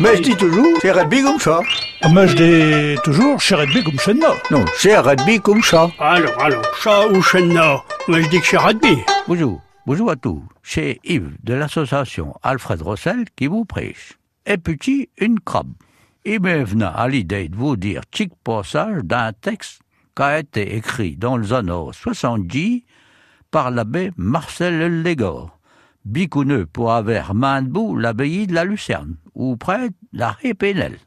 Mais je dis toujours, c'est rugby comme ça. Mais je dis toujours, chez rugby comme chez nous. Non, c'est rugby comme ça. Alors, alors, chat ou chenna Moi, je dis que c'est rugby. Bonjour, bonjour à tous. C'est Yves de l'association Alfred Rossel qui vous prêche. Et petit, une crabe. Il m'est venu à l'idée de vous dire petit passage d'un texte qui a été écrit dans les années 70 par l'abbé Marcel Légor, bicouneux pour avoir main debout l'abbaye de la Lucerne, ou près de la Répénelle.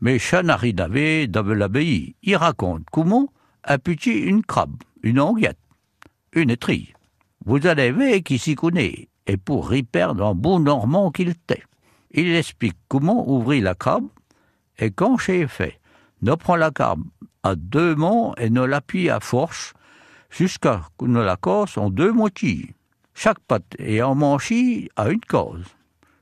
Mais Chanari Davé, de l'abbaye, il raconte comment a petit une crabe, une anguette, une étrille. Vous allez voir qui s'y connaît, et pour y perdre un bon normand qu'il était. Il explique comment ouvrir la crabe, et quand c'est fait, ne prend la crabe à deux mains et ne l'appuie à force, jusqu'à ne la casse en deux moitiés. Chaque patte est emmanchée à une cause.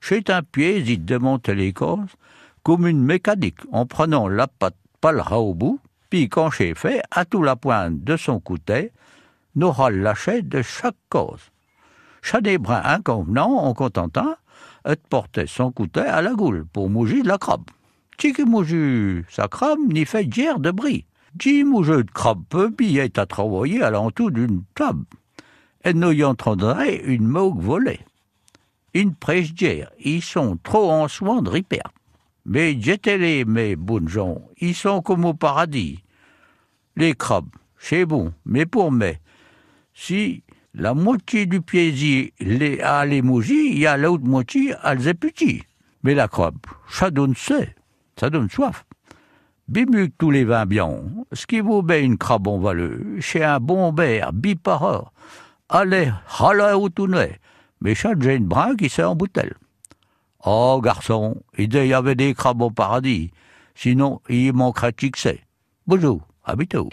Chez un pied, il démonte les causes comme une mécanique en prenant la patte ras au bout, puis quand c'est fait, à tout la pointe de son couteau, n'aura lâché de chaque cause. Chaque brin inconvenant en contentant et porter son couteau à la goule pour mouger de la crabe. Si qui mouge sa crabe n'y fait guère de bris. Dix mougeux de crabe peu à travailler à l'entour d'une table. Et y entendrait une moque volée. Ils sont trop en soin de ripper. Mais jetez-les, mes bonnes gens, ils sont comme au paradis. Les crabes, c'est bon, mais pour moi, si la moitié du plaisir les a les mougis, il y a l'autre moitié à petits. Mais la crabe, ça donne ça, ça donne soif. Bimu que tous les vins bien, ce qui vous met une crabe en valeur, chez un bon beurre, bipareur, allez, râler au mais chaque une brin qui s'est en bouteille. Oh, garçon, il y avait des crabes au paradis, sinon il manquerait de. Bonjour, bientôt.